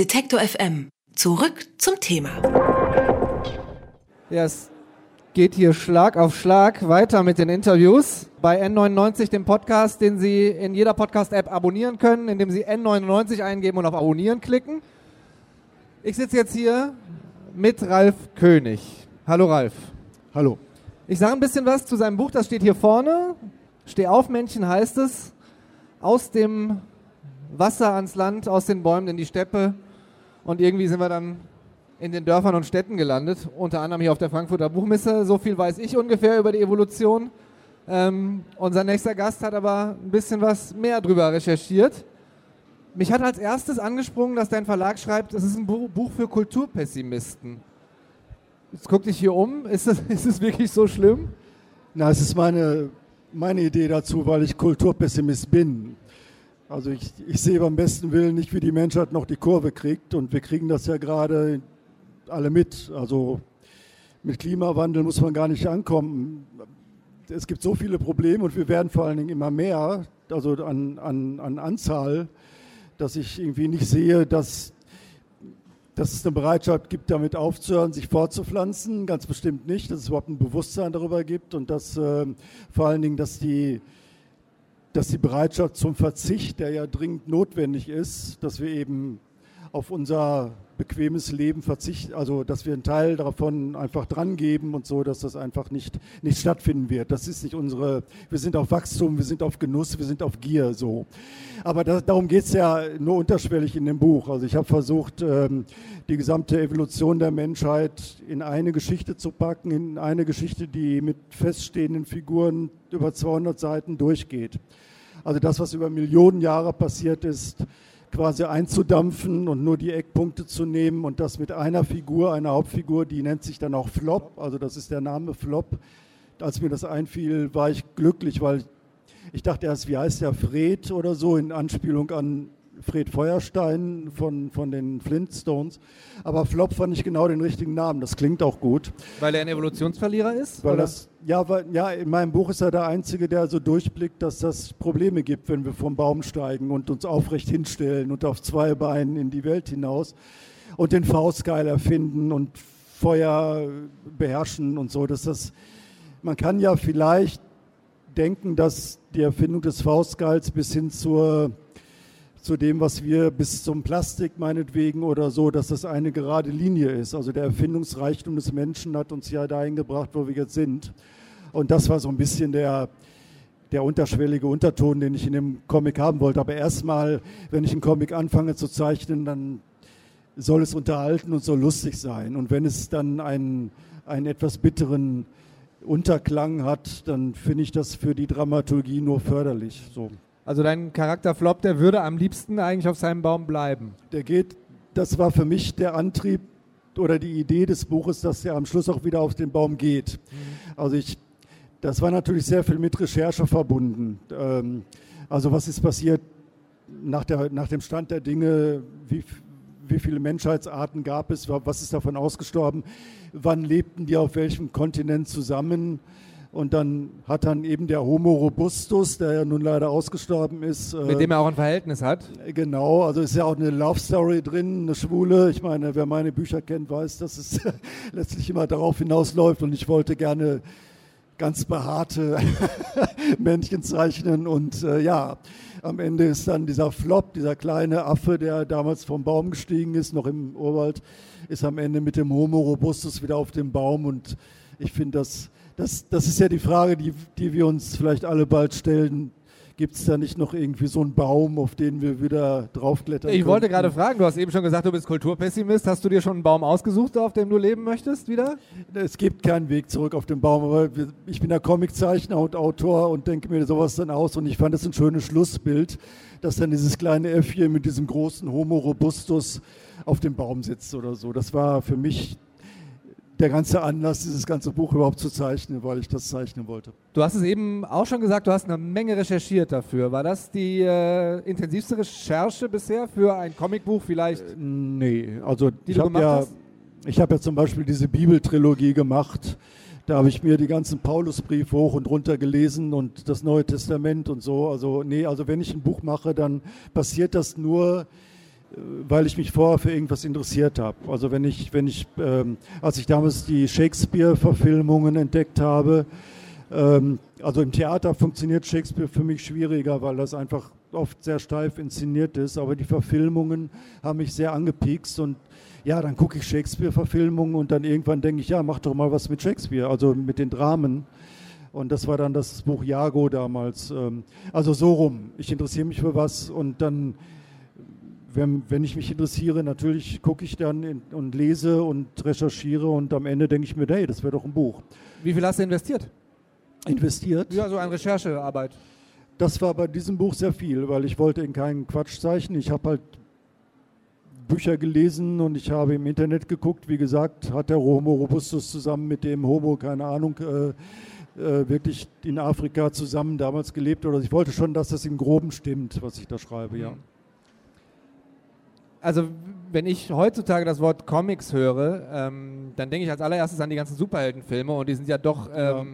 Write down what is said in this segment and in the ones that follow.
Detektor FM. Zurück zum Thema. Ja, es geht hier Schlag auf Schlag weiter mit den Interviews bei N99, dem Podcast, den Sie in jeder Podcast-App abonnieren können, indem Sie N99 eingeben und auf Abonnieren klicken. Ich sitze jetzt hier mit Ralf König. Hallo Ralf. Hallo. Ich sage ein bisschen was zu seinem Buch, das steht hier vorne. Steh auf, Männchen heißt es. Aus dem Wasser ans Land, aus den Bäumen in die Steppe. Und irgendwie sind wir dann in den Dörfern und Städten gelandet, unter anderem hier auf der Frankfurter Buchmesse. So viel weiß ich ungefähr über die Evolution. Ähm, unser nächster Gast hat aber ein bisschen was mehr drüber recherchiert. Mich hat als erstes angesprungen, dass dein Verlag schreibt, es ist ein Buch für Kulturpessimisten. Jetzt guck dich hier um. Ist es, ist wirklich so schlimm? Na, es ist meine, meine Idee dazu, weil ich Kulturpessimist bin. Also ich, ich sehe beim besten Willen nicht, wie die Menschheit noch die Kurve kriegt. Und wir kriegen das ja gerade alle mit. Also mit Klimawandel muss man gar nicht ankommen. Es gibt so viele Probleme und wir werden vor allen Dingen immer mehr, also an, an, an Anzahl, dass ich irgendwie nicht sehe, dass, dass es eine Bereitschaft gibt, damit aufzuhören, sich fortzupflanzen. Ganz bestimmt nicht, dass es überhaupt ein Bewusstsein darüber gibt und dass äh, vor allen Dingen, dass die dass die Bereitschaft zum Verzicht, der ja dringend notwendig ist, dass wir eben auf unser bequemes Leben verzichten, also dass wir einen Teil davon einfach drangeben und so, dass das einfach nicht, nicht stattfinden wird. Das ist nicht unsere, wir sind auf Wachstum, wir sind auf Genuss, wir sind auf Gier so. Aber das, darum geht es ja nur unterschwellig in dem Buch. Also ich habe versucht, ähm, die gesamte Evolution der Menschheit in eine Geschichte zu packen, in eine Geschichte, die mit feststehenden Figuren über 200 Seiten durchgeht. Also das, was über Millionen Jahre passiert ist, quasi einzudampfen und nur die Eckpunkte zu nehmen und das mit einer Figur, einer Hauptfigur, die nennt sich dann auch Flop, also das ist der Name Flop. Als mir das einfiel, war ich glücklich, weil ich dachte erst, wie heißt der Fred oder so, in Anspielung an Fred Feuerstein von, von den Flintstones. Aber Flop fand ich genau den richtigen Namen. Das klingt auch gut. Weil er ein Evolutionsverlierer ist? Weil das, ja, weil, ja, in meinem Buch ist er der Einzige, der so durchblickt, dass das Probleme gibt, wenn wir vom Baum steigen und uns aufrecht hinstellen und auf zwei Beinen in die Welt hinaus und den Faustgeil erfinden und Feuer beherrschen und so. Dass das, man kann ja vielleicht denken, dass die Erfindung des Faustgeils bis hin zur zu dem, was wir bis zum Plastik meinetwegen oder so, dass das eine gerade Linie ist. Also der Erfindungsreichtum des Menschen hat uns ja dahin gebracht, wo wir jetzt sind. Und das war so ein bisschen der, der unterschwellige Unterton, den ich in dem Comic haben wollte. Aber erstmal, wenn ich einen Comic anfange zu zeichnen, dann soll es unterhalten und soll lustig sein. Und wenn es dann einen, einen etwas bitteren Unterklang hat, dann finde ich das für die Dramaturgie nur förderlich. So. Also dein Charakter Flop, der würde am liebsten eigentlich auf seinem Baum bleiben. Der geht, das war für mich der Antrieb oder die Idee des Buches, dass er am Schluss auch wieder auf den Baum geht. Mhm. Also ich, das war natürlich sehr viel mit Recherche verbunden. Ähm, also was ist passiert nach, der, nach dem Stand der Dinge, wie, wie viele Menschheitsarten gab es, was ist davon ausgestorben, wann lebten die auf welchem Kontinent zusammen, und dann hat dann eben der Homo robustus, der ja nun leider ausgestorben ist. Mit äh, dem er auch ein Verhältnis hat. Genau, also ist ja auch eine Love Story drin, eine Schwule. Ich meine, wer meine Bücher kennt, weiß, dass es letztlich immer darauf hinausläuft. Und ich wollte gerne ganz behaarte Männchen zeichnen. Und äh, ja, am Ende ist dann dieser Flop, dieser kleine Affe, der damals vom Baum gestiegen ist, noch im Urwald, ist am Ende mit dem Homo robustus wieder auf dem Baum. Und ich finde das das, das ist ja die Frage, die, die wir uns vielleicht alle bald stellen. Gibt es da nicht noch irgendwie so einen Baum, auf den wir wieder draufklettern Ich könnten? wollte gerade fragen, du hast eben schon gesagt, du bist Kulturpessimist. Hast du dir schon einen Baum ausgesucht, auf dem du leben möchtest wieder? Es gibt keinen Weg zurück auf den Baum, aber ich bin ja Comiczeichner und Autor und denke mir sowas dann aus und ich fand das ein schönes Schlussbild, dass dann dieses kleine Äffchen mit diesem großen Homo robustus auf dem Baum sitzt oder so. Das war für mich der ganze Anlass, dieses ganze Buch überhaupt zu zeichnen, weil ich das zeichnen wollte. Du hast es eben auch schon gesagt, du hast eine Menge recherchiert dafür. War das die äh, intensivste Recherche bisher für ein Comicbuch vielleicht? Äh, nee, also ich habe ja, hab ja zum Beispiel diese Bibeltrilogie gemacht. Da habe ich mir die ganzen Paulusbriefe hoch und runter gelesen und das Neue Testament und so. Also nee, also wenn ich ein Buch mache, dann passiert das nur weil ich mich vorher für irgendwas interessiert habe. Also wenn ich, wenn ich, ähm, als ich damals die Shakespeare-Verfilmungen entdeckt habe, ähm, also im Theater funktioniert Shakespeare für mich schwieriger, weil das einfach oft sehr steif inszeniert ist, aber die Verfilmungen haben mich sehr angepiekst und ja, dann gucke ich Shakespeare-Verfilmungen und dann irgendwann denke ich, ja, mach doch mal was mit Shakespeare, also mit den Dramen. Und das war dann das Buch Jago damals. Ähm, also so rum. Ich interessiere mich für was und dann wenn, wenn ich mich interessiere, natürlich gucke ich dann in, und lese und recherchiere und am Ende denke ich mir, hey, das wäre doch ein Buch. Wie viel hast du investiert? Investiert? Ja, so an Recherchearbeit. Das war bei diesem Buch sehr viel, weil ich wollte in keinen Quatschzeichen. Ich habe halt Bücher gelesen und ich habe im Internet geguckt. Wie gesagt, hat der Homo robustus zusammen mit dem Homo, keine Ahnung, äh, äh, wirklich in Afrika zusammen damals gelebt. Oder ich wollte schon, dass das im Groben stimmt, was ich da schreibe, ja. Also wenn ich heutzutage das Wort Comics höre, ähm, dann denke ich als allererstes an die ganzen Superheldenfilme und die sind ja doch ähm, ja.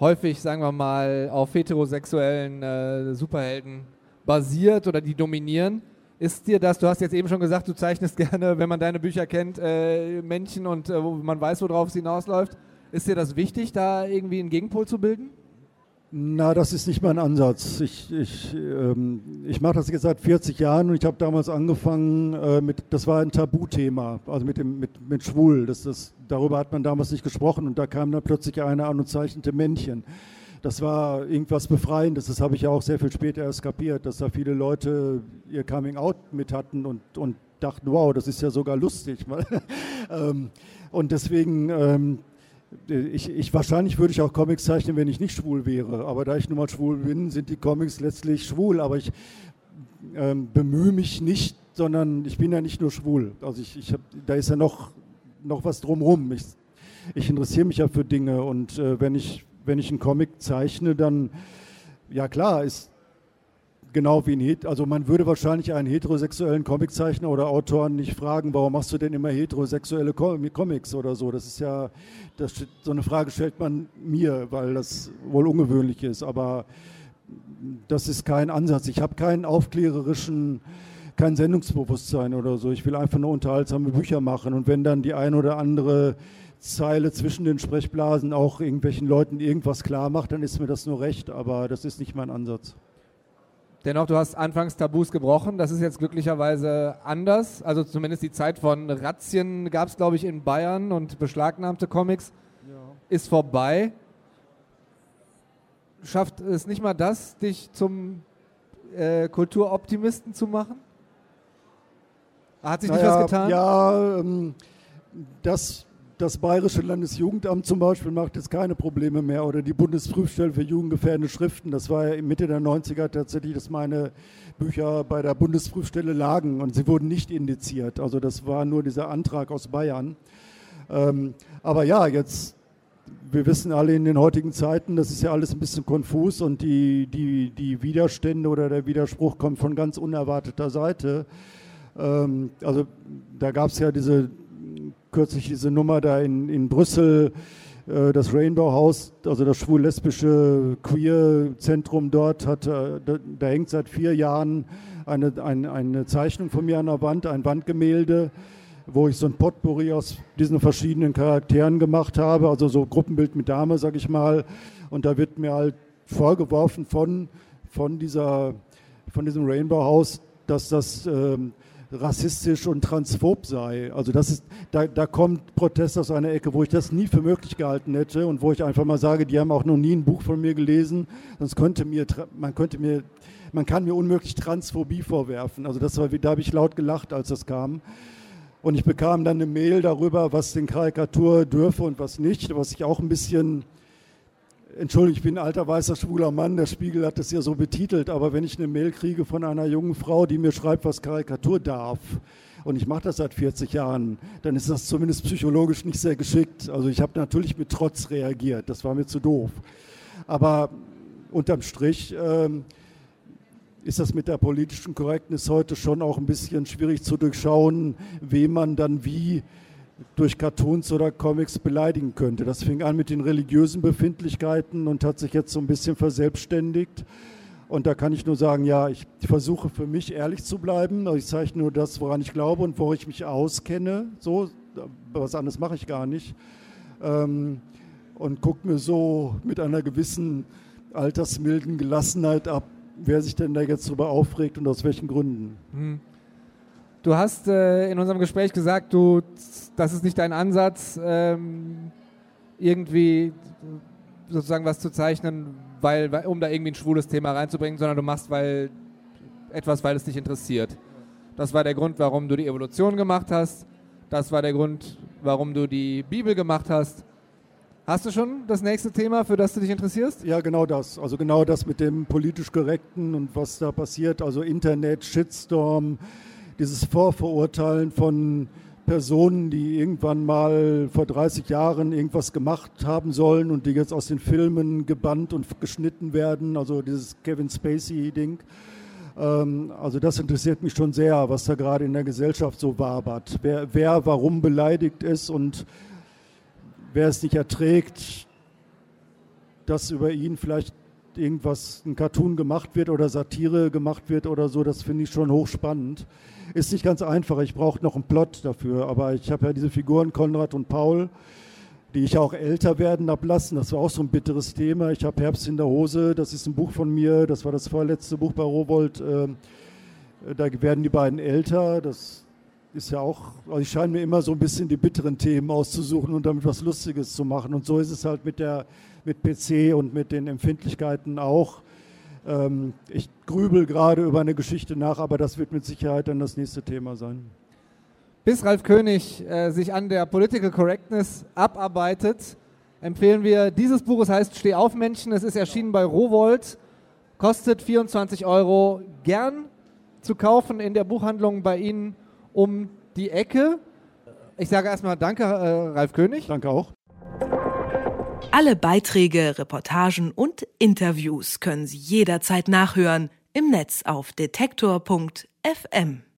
häufig, sagen wir mal, auf heterosexuellen äh, Superhelden basiert oder die dominieren. Ist dir das, du hast jetzt eben schon gesagt, du zeichnest gerne, wenn man deine Bücher kennt, äh, Männchen und äh, man weiß, worauf es hinausläuft. Ist dir das wichtig, da irgendwie einen Gegenpol zu bilden? Na, das ist nicht mein Ansatz. Ich, ich, ähm, ich mache das jetzt seit 40 Jahren und ich habe damals angefangen äh, mit, das war ein Tabuthema, also mit, dem, mit, mit Schwul. Das, das, darüber hat man damals nicht gesprochen und da kam dann plötzlich einer an und zeichnete Männchen. Das war irgendwas Befreiendes, das habe ich ja auch sehr viel später erst kapiert, dass da viele Leute ihr Coming Out mit hatten und, und dachten, wow, das ist ja sogar lustig. Ähm, und deswegen ähm, ich, ich, wahrscheinlich würde ich auch Comics zeichnen, wenn ich nicht schwul wäre. Aber da ich nun mal schwul bin, sind die Comics letztlich schwul. Aber ich ähm, bemühe mich nicht, sondern ich bin ja nicht nur schwul. Also ich, ich hab, da ist ja noch, noch was drumherum. Ich, ich interessiere mich ja für Dinge und äh, wenn, ich, wenn ich einen Comic zeichne, dann, ja klar, ist genau wie ein, also man würde wahrscheinlich einen heterosexuellen Comiczeichner oder Autoren nicht fragen, warum machst du denn immer heterosexuelle Comics oder so. Das ist ja, das, so eine Frage stellt man mir, weil das wohl ungewöhnlich ist, aber das ist kein Ansatz. Ich habe keinen aufklärerischen, kein Sendungsbewusstsein oder so. Ich will einfach nur unterhaltsame Bücher machen und wenn dann die ein oder andere Zeile zwischen den Sprechblasen auch irgendwelchen Leuten irgendwas klar macht, dann ist mir das nur recht, aber das ist nicht mein Ansatz. Dennoch, du hast anfangs Tabus gebrochen. Das ist jetzt glücklicherweise anders. Also zumindest die Zeit von Razzien gab es, glaube ich, in Bayern und beschlagnahmte Comics ja. ist vorbei. Schafft es nicht mal das, dich zum äh, Kulturoptimisten zu machen? Hat sich naja, nicht was getan? Ja, ähm, das das Bayerische Landesjugendamt zum Beispiel macht jetzt keine Probleme mehr oder die Bundesprüfstelle für jugendgefährdende Schriften. Das war ja Mitte der 90er tatsächlich, dass meine Bücher bei der Bundesprüfstelle lagen und sie wurden nicht indiziert. Also das war nur dieser Antrag aus Bayern. Ähm, aber ja, jetzt, wir wissen alle in den heutigen Zeiten, das ist ja alles ein bisschen konfus und die, die, die Widerstände oder der Widerspruch kommt von ganz unerwarteter Seite. Ähm, also da gab es ja diese kürzlich diese Nummer da in, in Brüssel, äh, das Rainbow House, also das schwul-lesbische Queer-Zentrum dort, hat, äh, da, da, hängt seit vier Jahren eine, eine, eine Zeichnung von mir an der Wand, ein Wandgemälde, wo ich so ein Potpourri aus diesen verschiedenen Charakteren gemacht habe, also so Gruppenbild mit Dame, sag ich mal. Und da wird mir halt vorgeworfen von, von, dieser, von diesem Rainbow House, dass das ähm, rassistisch und transphob sei. Also das ist, da, da kommt Protest aus einer Ecke, wo ich das nie für möglich gehalten hätte und wo ich einfach mal sage, die haben auch noch nie ein Buch von mir gelesen, sonst könnte mir, man könnte mir, man kann mir unmöglich Transphobie vorwerfen. Also das war, da habe ich laut gelacht, als das kam. Und ich bekam dann eine Mail darüber, was den Karikatur dürfe und was nicht, was ich auch ein bisschen Entschuldigung, ich bin ein alter weißer schwuler Mann, der Spiegel hat das ja so betitelt, aber wenn ich eine Mail kriege von einer jungen Frau, die mir schreibt, was Karikatur darf, und ich mache das seit 40 Jahren, dann ist das zumindest psychologisch nicht sehr geschickt. Also ich habe natürlich mit Trotz reagiert, das war mir zu doof. Aber unterm Strich ähm, ist das mit der politischen Korrektness heute schon auch ein bisschen schwierig zu durchschauen, wem man dann wie durch Cartoons oder Comics beleidigen könnte. Das fing an mit den religiösen Befindlichkeiten und hat sich jetzt so ein bisschen verselbstständigt. Und da kann ich nur sagen, ja, ich versuche für mich ehrlich zu bleiben. Ich zeige nur das, woran ich glaube und wo ich mich auskenne. So, was anderes mache ich gar nicht. Ähm, und gucke mir so mit einer gewissen altersmilden Gelassenheit ab, wer sich denn da jetzt darüber aufregt und aus welchen Gründen. Hm. Du hast äh, in unserem Gespräch gesagt, du, das ist nicht dein Ansatz, ähm, irgendwie sozusagen was zu zeichnen, weil, weil, um da irgendwie ein schwules Thema reinzubringen, sondern du machst weil etwas, weil es dich interessiert. Das war der Grund, warum du die Evolution gemacht hast. Das war der Grund, warum du die Bibel gemacht hast. Hast du schon das nächste Thema, für das du dich interessierst? Ja, genau das. Also genau das mit dem politisch Korrekten und was da passiert. Also Internet, Shitstorm, dieses Vorverurteilen von Personen, die irgendwann mal vor 30 Jahren irgendwas gemacht haben sollen und die jetzt aus den Filmen gebannt und geschnitten werden. Also dieses Kevin Spacey-Ding. Ähm, also das interessiert mich schon sehr, was da gerade in der Gesellschaft so wabert. Wer, wer warum beleidigt ist und wer es nicht erträgt, dass über ihn vielleicht irgendwas, ein Cartoon gemacht wird oder Satire gemacht wird oder so, das finde ich schon hochspannend. Ist nicht ganz einfach, ich brauche noch einen Plot dafür, aber ich habe ja diese Figuren Konrad und Paul, die ich auch älter werden ablassen. Das war auch so ein bitteres Thema. Ich habe Herbst in der Hose, das ist ein Buch von mir, das war das vorletzte Buch bei Rowold. Äh, da werden die beiden älter, das ist ja auch, also ich scheine mir immer so ein bisschen die bitteren Themen auszusuchen und damit was Lustiges zu machen. Und so ist es halt mit der mit PC und mit den Empfindlichkeiten auch. Ähm, ich grübel gerade über eine Geschichte nach, aber das wird mit Sicherheit dann das nächste Thema sein. Bis Ralf König äh, sich an der Political Correctness abarbeitet, empfehlen wir dieses Buch. Es heißt Steh auf Menschen. Es ist erschienen bei Rowold, kostet 24 Euro. Gern zu kaufen in der Buchhandlung bei Ihnen um die Ecke. Ich sage erstmal Danke, äh, Ralf König. Danke auch. Alle Beiträge, Reportagen und Interviews können Sie jederzeit nachhören im Netz auf detektor.fm.